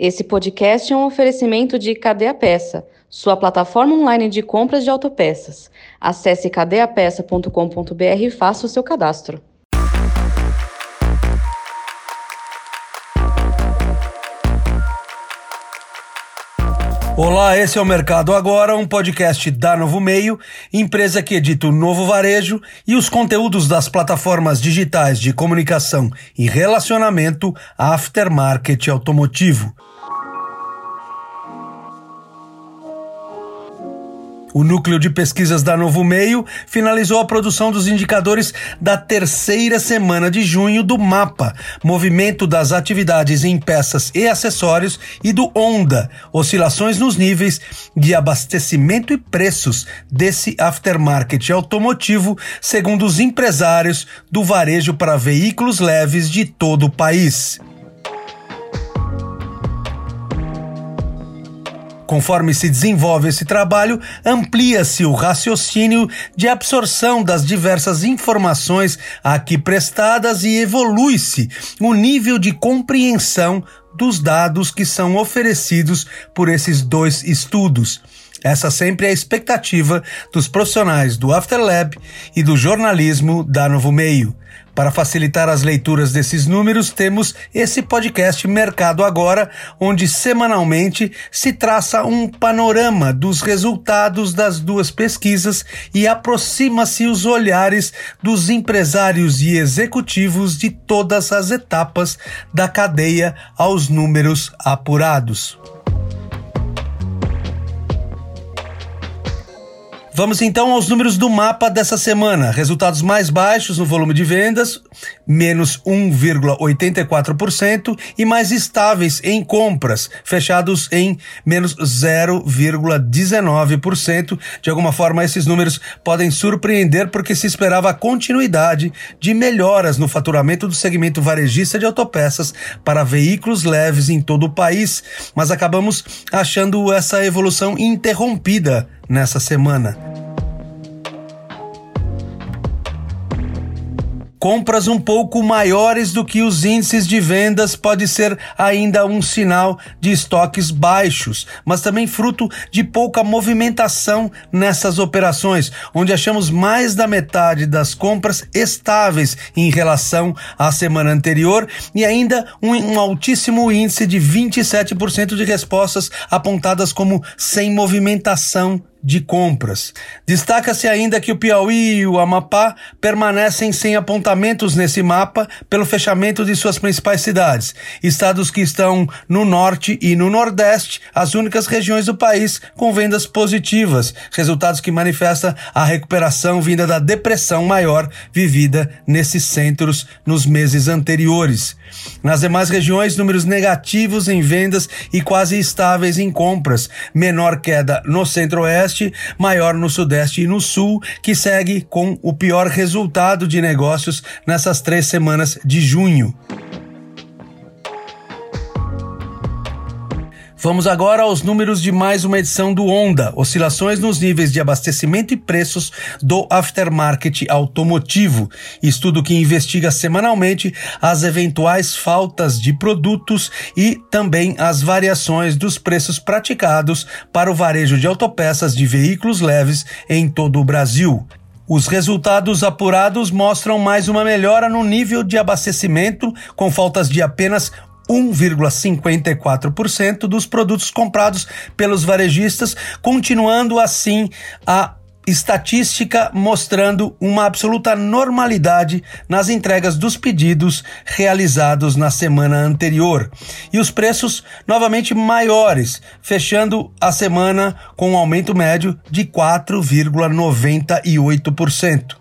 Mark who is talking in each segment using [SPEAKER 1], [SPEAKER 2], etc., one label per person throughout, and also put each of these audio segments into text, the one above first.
[SPEAKER 1] Esse podcast é um oferecimento de Cadeia Peça, sua plataforma online de compras de autopeças. Acesse cadeapeça.com.br e faça o seu cadastro.
[SPEAKER 2] Olá, esse é o Mercado Agora, um podcast da Novo Meio, empresa que edita o novo varejo e os conteúdos das plataformas digitais de comunicação e relacionamento aftermarket automotivo. O núcleo de pesquisas da Novo Meio finalizou a produção dos indicadores da terceira semana de junho do MAPA, Movimento das Atividades em Peças e Acessórios, e do ONDA, Oscilações nos Níveis de Abastecimento e Preços desse aftermarket automotivo, segundo os empresários do varejo para veículos leves de todo o país. Conforme se desenvolve esse trabalho, amplia-se o raciocínio de absorção das diversas informações aqui prestadas e evolui-se o nível de compreensão dos dados que são oferecidos por esses dois estudos. Essa sempre é a expectativa dos profissionais do Afterlab e do jornalismo da Novo Meio. Para facilitar as leituras desses números, temos esse podcast Mercado Agora, onde semanalmente se traça um panorama dos resultados das duas pesquisas e aproxima-se os olhares dos empresários e executivos de todas as etapas da cadeia aos números apurados. Vamos então aos números do mapa dessa semana. Resultados mais baixos no volume de vendas, menos 1,84%, e mais estáveis em compras, fechados em menos 0,19%. De alguma forma, esses números podem surpreender porque se esperava a continuidade de melhoras no faturamento do segmento varejista de autopeças para veículos leves em todo o país, mas acabamos achando essa evolução interrompida nessa semana. Compras um pouco maiores do que os índices de vendas pode ser ainda um sinal de estoques baixos, mas também fruto de pouca movimentação nessas operações, onde achamos mais da metade das compras estáveis em relação à semana anterior e ainda um, um altíssimo índice de 27% de respostas apontadas como sem movimentação de compras. Destaca-se ainda que o Piauí e o Amapá permanecem sem apontamentos nesse mapa pelo fechamento de suas principais cidades. Estados que estão no norte e no nordeste, as únicas regiões do país com vendas positivas, resultados que manifestam a recuperação vinda da depressão maior vivida nesses centros nos meses anteriores. Nas demais regiões, números negativos em vendas e quase estáveis em compras, menor queda no centro-oeste, maior no sudeste e no sul, que segue com o pior resultado de negócios nessas três semanas de junho. Vamos agora aos números de mais uma edição do Onda, oscilações nos níveis de abastecimento e preços do aftermarket automotivo, estudo que investiga semanalmente as eventuais faltas de produtos e também as variações dos preços praticados para o varejo de autopeças de veículos leves em todo o Brasil. Os resultados apurados mostram mais uma melhora no nível de abastecimento, com faltas de apenas 1,54% dos produtos comprados pelos varejistas, continuando assim a estatística mostrando uma absoluta normalidade nas entregas dos pedidos realizados na semana anterior. E os preços novamente maiores, fechando a semana com um aumento médio de 4,98%.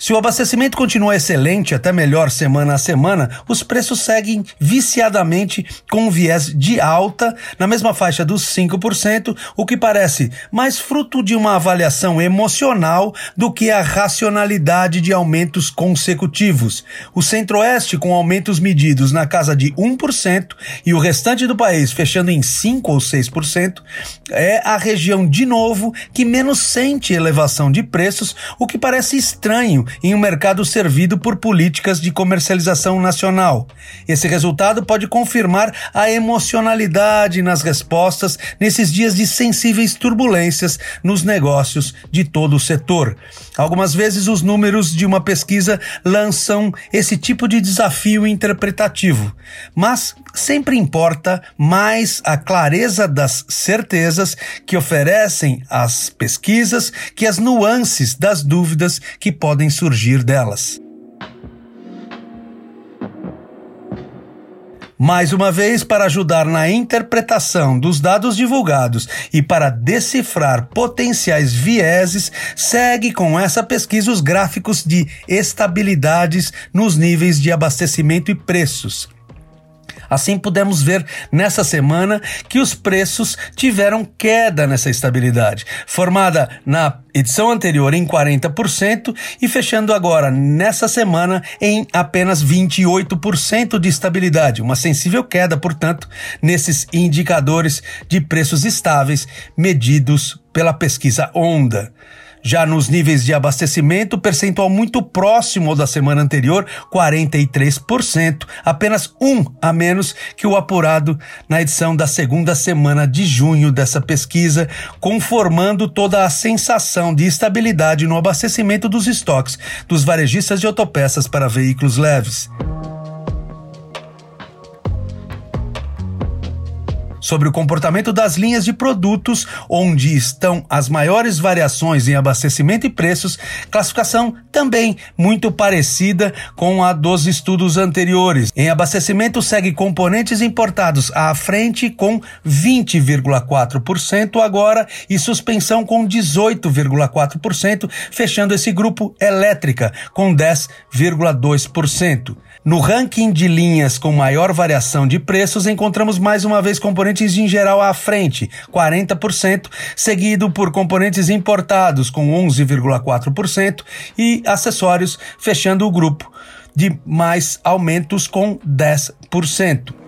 [SPEAKER 2] Se o abastecimento continua excelente, até melhor semana a semana, os preços seguem viciadamente com um viés de alta, na mesma faixa dos 5%, o que parece mais fruto de uma avaliação emocional do que a racionalidade de aumentos consecutivos. O Centro-Oeste, com aumentos medidos na casa de 1%, e o restante do país fechando em 5% ou 6%, é a região, de novo, que menos sente elevação de preços, o que parece estranho em um mercado servido por políticas de comercialização nacional. Esse resultado pode confirmar a emocionalidade nas respostas nesses dias de sensíveis turbulências nos negócios de todo o setor. Algumas vezes os números de uma pesquisa lançam esse tipo de desafio interpretativo, mas sempre importa mais a clareza das certezas que oferecem as pesquisas que as nuances das dúvidas que podem surgir delas. Mais uma vez, para ajudar na interpretação dos dados divulgados e para decifrar potenciais vieses, segue com essa pesquisa os gráficos de estabilidades nos níveis de abastecimento e preços. Assim, pudemos ver nessa semana que os preços tiveram queda nessa estabilidade, formada na edição anterior em 40% e fechando agora nessa semana em apenas 28% de estabilidade, uma sensível queda, portanto, nesses indicadores de preços estáveis medidos pela pesquisa Onda. Já nos níveis de abastecimento, percentual muito próximo ao da semana anterior, 43%, apenas um a menos que o apurado na edição da segunda semana de junho dessa pesquisa, conformando toda a sensação de estabilidade no abastecimento dos estoques dos varejistas de autopeças para veículos leves. Sobre o comportamento das linhas de produtos onde estão as maiores variações em abastecimento e preços, classificação também muito parecida com a dos estudos anteriores. Em abastecimento segue componentes importados à frente com 20,4% agora e suspensão com 18,4%, fechando esse grupo elétrica com 10,2%. No ranking de linhas com maior variação de preços, encontramos mais uma vez componentes em geral à frente, 40%, seguido por componentes importados com 11,4% e acessórios fechando o grupo de mais aumentos com 10%.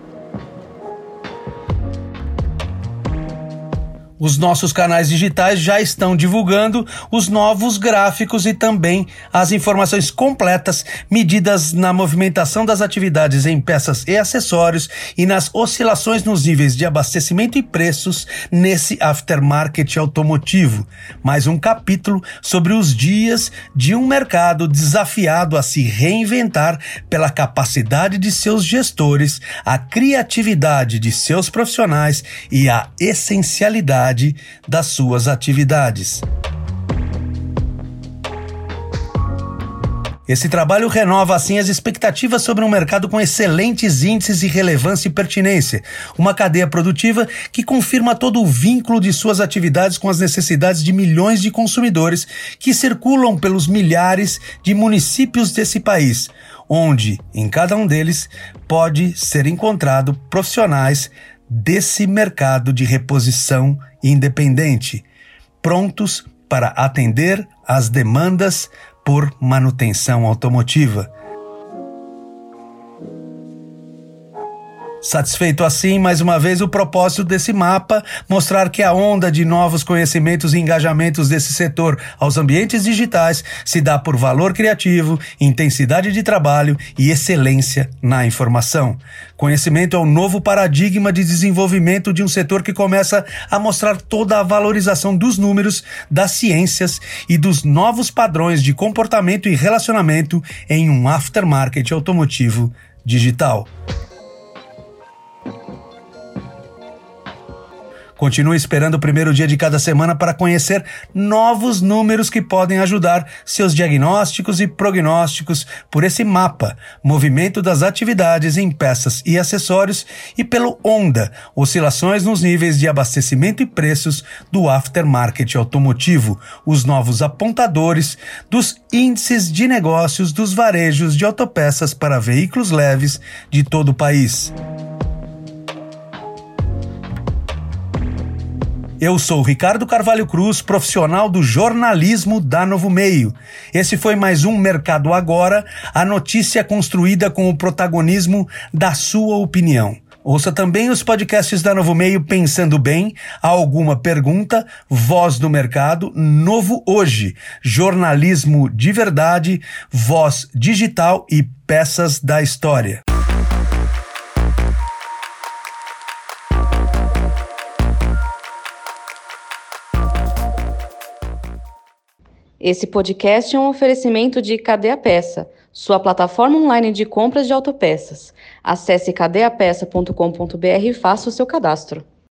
[SPEAKER 2] Os nossos canais digitais já estão divulgando os novos gráficos e também as informações completas medidas na movimentação das atividades em peças e acessórios e nas oscilações nos níveis de abastecimento e preços nesse aftermarket automotivo. Mais um capítulo sobre os dias de um mercado desafiado a se reinventar pela capacidade de seus gestores, a criatividade de seus profissionais e a essencialidade das suas atividades. Esse trabalho renova assim as expectativas sobre um mercado com excelentes índices de relevância e pertinência, uma cadeia produtiva que confirma todo o vínculo de suas atividades com as necessidades de milhões de consumidores que circulam pelos milhares de municípios desse país, onde, em cada um deles, pode ser encontrado profissionais desse mercado de reposição independente, prontos para atender às demandas por manutenção automotiva. Satisfeito assim, mais uma vez, o propósito desse mapa mostrar que a onda de novos conhecimentos e engajamentos desse setor aos ambientes digitais se dá por valor criativo, intensidade de trabalho e excelência na informação. Conhecimento é o novo paradigma de desenvolvimento de um setor que começa a mostrar toda a valorização dos números, das ciências e dos novos padrões de comportamento e relacionamento em um aftermarket automotivo digital. Continue esperando o primeiro dia de cada semana para conhecer novos números que podem ajudar seus diagnósticos e prognósticos por esse mapa, movimento das atividades em peças e acessórios e pelo ONDA, oscilações nos níveis de abastecimento e preços do aftermarket automotivo, os novos apontadores dos índices de negócios dos varejos de autopeças para veículos leves de todo o país. Eu sou Ricardo Carvalho Cruz, profissional do jornalismo da Novo Meio. Esse foi mais um Mercado Agora, a notícia construída com o protagonismo da sua opinião. Ouça também os podcasts da Novo Meio Pensando Bem, Alguma Pergunta, Voz do Mercado, Novo Hoje, Jornalismo de Verdade, Voz Digital e Peças da História.
[SPEAKER 1] Esse podcast é um oferecimento de Cadeia Peça, sua plataforma online de compras de autopeças. Acesse cadeapeça.com.br e faça o seu cadastro.